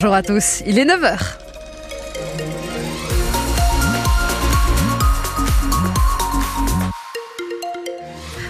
Bonjour à tous, il est 9h.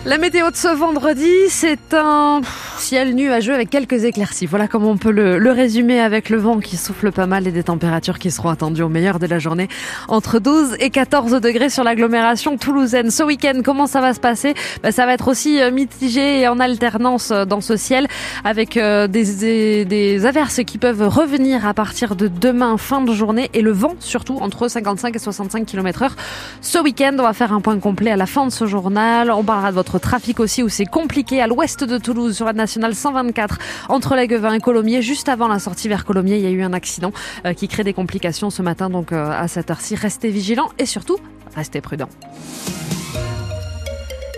La météo de ce vendredi, c'est un ciel nuageux avec quelques éclaircies. Voilà comment on peut le, résumer avec le vent qui souffle pas mal et des températures qui seront attendues au meilleur de la journée entre 12 et 14 degrés sur l'agglomération toulousaine. Ce week-end, comment ça va se passer? Bah, Ça va être aussi euh, mitigé et en alternance euh, dans ce ciel avec euh, des, des averses qui peuvent revenir à partir de demain fin de journée et le vent surtout entre 55 et 65 km heure. Ce week-end, on va faire un point complet à la fin de ce journal. On parlera de votre trafic aussi où c'est compliqué à l'ouest de Toulouse sur la nationale 124 entre Laguevin et Colomiers. Juste avant la sortie vers Colomiers, il y a eu un accident euh, qui crée des complications ce matin. Donc euh, à cette heure-ci, restez vigilants et surtout, restez prudents.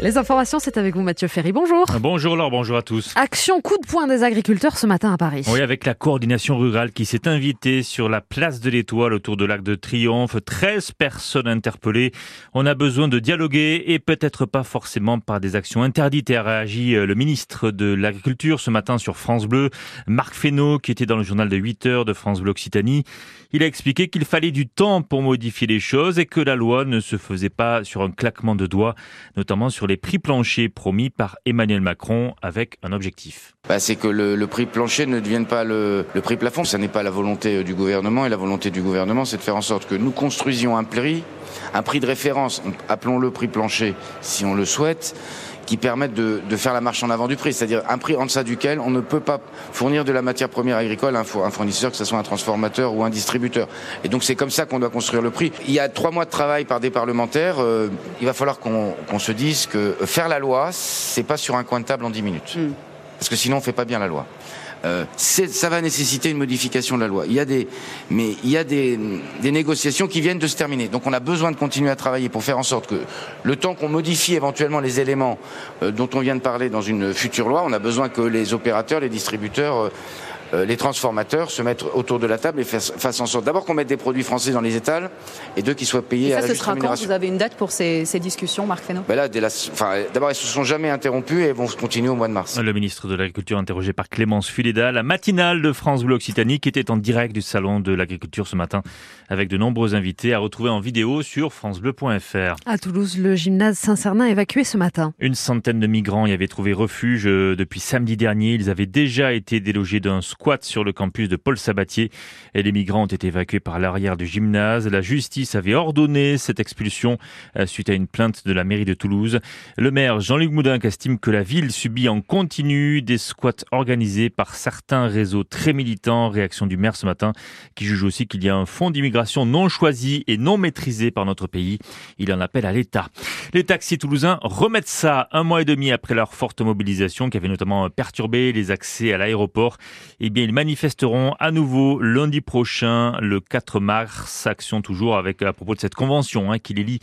Les informations, c'est avec vous Mathieu Ferry. Bonjour. Bonjour Laure, bonjour à tous. Action coup de poing des agriculteurs ce matin à Paris. Oui, avec la coordination rurale qui s'est invitée sur la place de l'Étoile autour de l'Arc de Triomphe. 13 personnes interpellées. On a besoin de dialoguer et peut-être pas forcément par des actions interdites. Et a réagi euh, le ministre de l'Agriculture ce matin sur France Bleu, Marc Fesneau, qui était dans le journal de 8 heures de France Bleu Occitanie. Il a expliqué qu'il fallait du temps pour modifier les choses et que la loi ne se faisait pas sur un claquement de doigts, notamment sur les prix planchers promis par Emmanuel Macron avec un objectif. Bah, c'est que le, prix plancher ne devienne pas le, prix plafond. Ce n'est pas la volonté euh, du gouvernement et la volonté du gouvernement, c'est de faire en sorte que nous construisions un prix, un prix de référence, appelons-le prix plancher si on le souhaite, qui permettent de, faire la marche en avant du prix, c'est-à-dire un prix en deçà duquel on ne peut pas fournir de la matière première agricole à un fournisseur, que ce soit un transformateur ou un distributeur. Et donc c'est comme ça qu'on doit construire le prix. Il y a trois mois de travail par des parlementaires. Euh, il va falloir qu'on se dise que faire la loi, c'est pas sur un coin de table en dix minutes. Hmm. Parce que sinon on fait pas bien la loi. Euh, ça va nécessiter une modification de la loi. Il y a des, mais il y a des, négociations qui viennent de se terminer. Donc on a besoin de continuer à travailler pour faire en sorte que le temps qu'on modifie éventuellement les éléments euh, dont on vient de parler dans une future loi, on a besoin que les opérateurs, les distributeurs euh, les transformateurs se mettent autour de la table et fassent en sorte d'abord qu'on mette des produits français dans les étals et deux qui soient payés et ça, à la ce sera quand Vous avez une date pour ces, discussions, Marc Fesneau? Ben D'abord, elles se sont jamais interrompues et elles vont continuer au mois de mars. Le ministre de l'Agriculture interrogé par Clémence Fuléda, la matinale de France Bleu Occitanie qui était en direct du salon de l'agriculture ce matin avec de nombreux invités à retrouver en vidéo sur francebleu.fr. À Toulouse, le gymnase Saint-Cernin évacué ce matin. Une centaine de migrants y avaient trouvé refuge euh, depuis samedi dernier. Ils avaient déjà été délogés d'un squat sur le campus de Paul Sabatier. Et les migrants ont été évacués par l'arrière du gymnase. La justice avait ordonné cette expulsion euh, suite à une plainte de la mairie de Toulouse. Le maire Jean-Luc Moudin estime que la ville subit en continu des squats organisés par certains réseaux très militants. Réaction du maire ce matin qui juge aussi qu'il y a un fonds d'immigration non choisi et non maîtrisé par notre pays. Il en appelle à l'État. Les taxis toulousains remettent ça un mois et demi après leur forte mobilisation qui avait notamment perturbé les accès à l'aéroport. Eh bien, ils manifesteront à nouveau lundi prochain, le 4 mars. Action toujours avec à propos de cette convention hein, qui les lie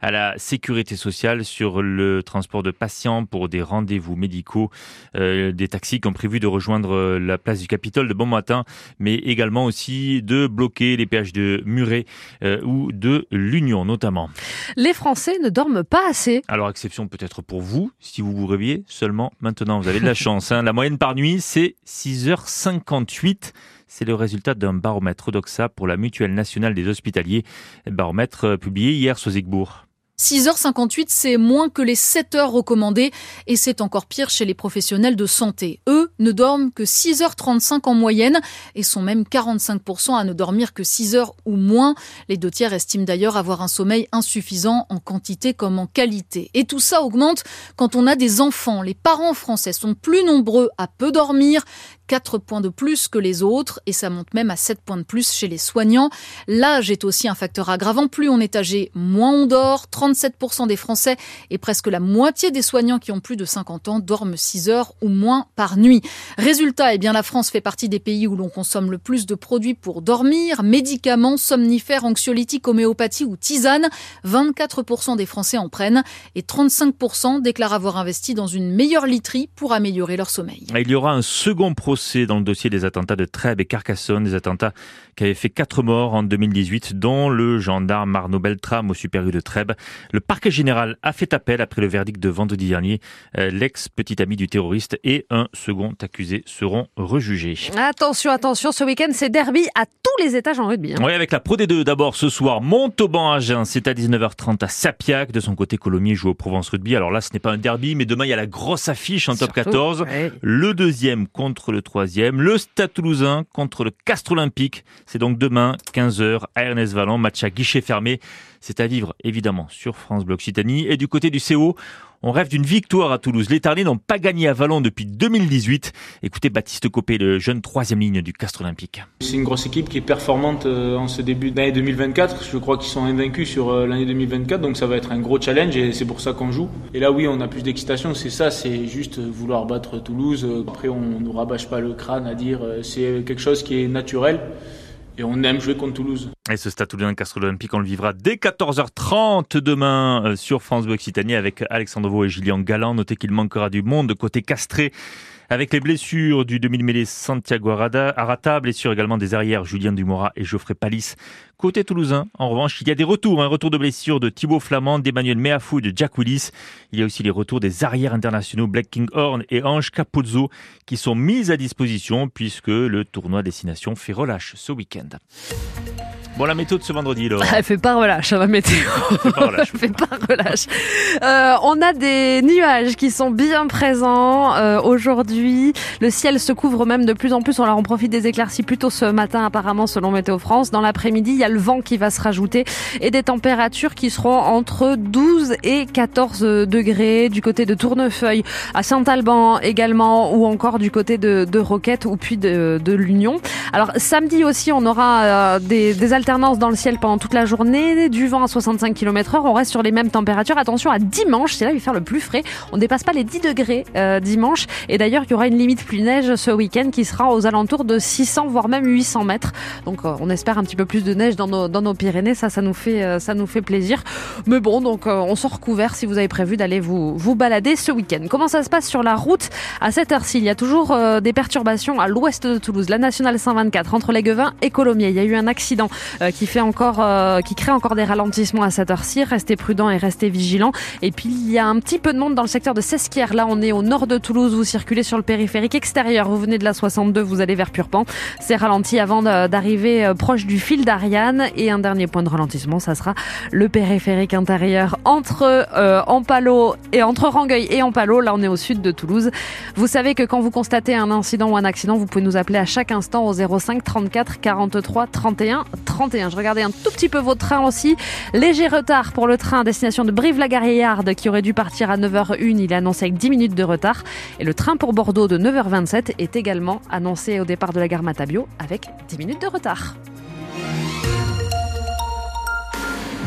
à la sécurité sociale sur le transport de patients pour des rendez-vous médicaux. Euh, des taxis qui ont prévu de rejoindre euh, la place du Capitole de bon matin, mais également aussi de bloquer les péages de Muret euh, ou de l'Union notamment. Les Français ne dorment pas assez. Alors exception peut-être pour vous, si vous vous réveillez seulement maintenant. Vous avez de la chance. Hein. La moyenne par nuit, c'est 6h58. C'est le résultat d'un baromètre Odoxa pour la Mutuelle nationale des hospitaliers, baromètre publié hier sur Zigbourg. 6h58, c'est moins que les 7 heures recommandées et c'est encore pire chez les professionnels de santé. Eux ne dorment que 6h35 en moyenne et sont même 45% à ne dormir que 6 heures ou moins. Les deux tiers estiment d'ailleurs avoir un sommeil insuffisant en quantité comme en qualité. Et tout ça augmente quand on a des enfants. Les parents français sont plus nombreux à peu dormir, 4 points de plus que les autres et ça monte même à 7 points de plus chez les soignants. L'âge est aussi un facteur aggravant. Plus on est âgé, moins on dort. 37% des Français et presque la moitié des soignants qui ont plus de 50 ans dorment 6 heures ou moins par nuit. Résultat, eh bien, la France fait partie des pays où l'on consomme le plus de produits pour dormir, médicaments, somnifères, anxiolytiques, homéopathie ou tisane. 24% des Français en prennent et 35% déclarent avoir investi dans une meilleure literie pour améliorer leur sommeil. Il y aura un second procès procès dans le dossier des attentats de Trèbes et Carcassonne, des attentats qui avaient fait quatre morts en 2018, dont le gendarme Arnaud Beltrame au Super U de Trèbes. Le parquet général a fait appel après le verdict de vendredi dernier. Euh, L'ex-petit ami du terroriste et un second accusé seront rejugés. Attention, attention, ce week-end c'est derby à tous les étages en rugby. Hein. Oui, avec la Pro D2 d'abord ce soir, Montauban Agen, c'est à 19h30 à Sapiac. De son côté, Colomiers joue au Provence Rugby. Alors là, ce n'est pas un derby, mais demain il y a la grosse affiche en top 14. Le deuxième contre le troisième, le Stade Toulousain contre le Castre Olympique. C'est donc demain, 15h, à Ernest Vallon, match à guichet fermé. C'est à vivre évidemment sur France Bleu Occitanie. Et du côté du CO, on rêve d'une victoire à Toulouse. Les Tarnais n'ont pas gagné à Vallon depuis 2018. Écoutez Baptiste Copé, le jeune troisième ligne du Castre Olympique. C'est une grosse équipe qui est performante euh, en ce début d'année 2024. Je crois qu'ils sont invaincus sur euh, l'année 2024, donc ça va être un gros challenge et c'est pour ça qu'on joue. Et là, oui, on a plus d'excitation. C'est ça, c'est juste vouloir battre Toulouse. Après, on ne nous rabâche pas le crâne à dire euh, c'est quelque chose qui est naturel et on aime jouer contre Toulouse. Et ce Stade Toulousain Castre Olympique, on le vivra dès 14h30 demain euh, sur France Bleu Occitanie avec Alexandre Vaux et Julien Galland. Notez qu'il manquera du monde côté castré avec les blessures du demi-mêlée Santiago Arata, blessures également des arrières Julien Dumora et Geoffrey Palis. Côté toulousain, en revanche, il y a des retours, un retour de blessure de Thibaut Flamand, d'Emmanuel Meafou de Jack Willis. Il y a aussi les retours des arrières internationaux Black King Horn et Ange Capozzo qui sont mis à disposition puisque le tournoi destination fait relâche ce week-end. Bon, la météo de ce vendredi, là. Elle fait pas relâche, la météo. Elle fait pas relâche. fait pas relâche. Euh, on a des nuages qui sont bien présents euh, aujourd'hui. Le ciel se couvre même de plus en plus. On en profite des éclaircies plutôt ce matin, apparemment, selon Météo France. Dans l'après-midi, il y a le vent qui va se rajouter et des températures qui seront entre 12 et 14 degrés du côté de Tournefeuille, à Saint-Alban également, ou encore du côté de, de Roquette ou puis de, de l'Union. Alors, samedi aussi, on aura euh, des, des alternatives alternance dans le ciel pendant toute la journée, du vent à 65 km heure. On reste sur les mêmes températures. Attention à dimanche, c'est là il va faire le plus frais. On dépasse pas les 10 degrés euh, dimanche. Et d'ailleurs, il y aura une limite plus neige ce week-end qui sera aux alentours de 600 voire même 800 mètres. Donc euh, on espère un petit peu plus de neige dans nos, Pyrénées. Ça, ça nous fait, euh, ça nous fait plaisir. Mais bon, donc on sort couvert si vous avez prévu d'aller vous, vous balader ce week-end. Comment ça se passe sur la route à cette heure-ci? Il y a toujours des perturbations à l'ouest de Toulouse. La nationale 124 entre Léguevin et Colomiers. Il y a eu un accident qui fait encore, euh, qui crée encore des ralentissements à cette heure-ci. Restez prudents et restez vigilants. Et puis il y a un petit peu de monde dans le secteur de Sesquières. Là, on est au nord de Toulouse. Vous circulez sur le périphérique extérieur. Vous venez de la 62, vous allez vers Purpan. C'est ralenti avant d'arriver euh, proche du fil d'Ariane. Et un dernier point de ralentissement, ça sera le périphérique intérieur entre euh, et entre Rangueil et Ampalo. Là, on est au sud de Toulouse. Vous savez que quand vous constatez un incident ou un accident, vous pouvez nous appeler à chaque instant au 05 34 43 31 31. Je regardez un tout petit peu votre train aussi. Léger retard pour le train à destination de Brive-la-Gaillarde qui aurait dû partir à 9h01. Il est annoncé avec 10 minutes de retard. Et le train pour Bordeaux de 9h27 est également annoncé au départ de la gare Matabio avec 10 minutes de retard.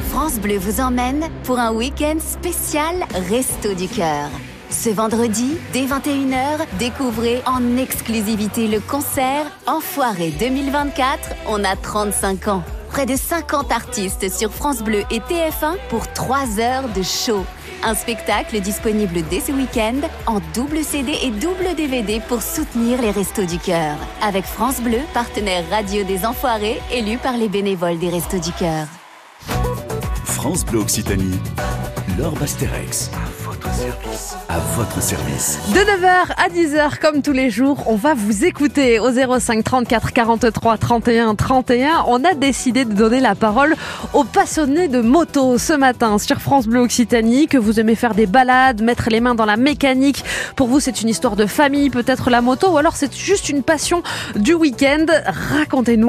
France Bleu vous emmène pour un week-end spécial Resto du Cœur. Ce vendredi, dès 21h, découvrez en exclusivité le concert Enfoiré 2024. On a 35 ans près de 50 artistes sur France Bleu et TF1 pour 3 heures de show. Un spectacle disponible dès ce week-end en double CD et double DVD pour soutenir les Restos du Cœur. Avec France Bleu, partenaire radio des Enfoirés, élu par les bénévoles des Restos du Cœur. France Bleu Occitanie, Laure. De 9h à 10h, comme tous les jours, on va vous écouter au 05 34 43 31 31. On a décidé de donner la parole aux passionnés de moto ce matin sur France Bleu Occitanie, que vous aimez faire des balades, mettre les mains dans la mécanique. Pour vous, c'est une histoire de famille, peut-être la moto, ou alors c'est juste une passion du week-end. Racontez-nous.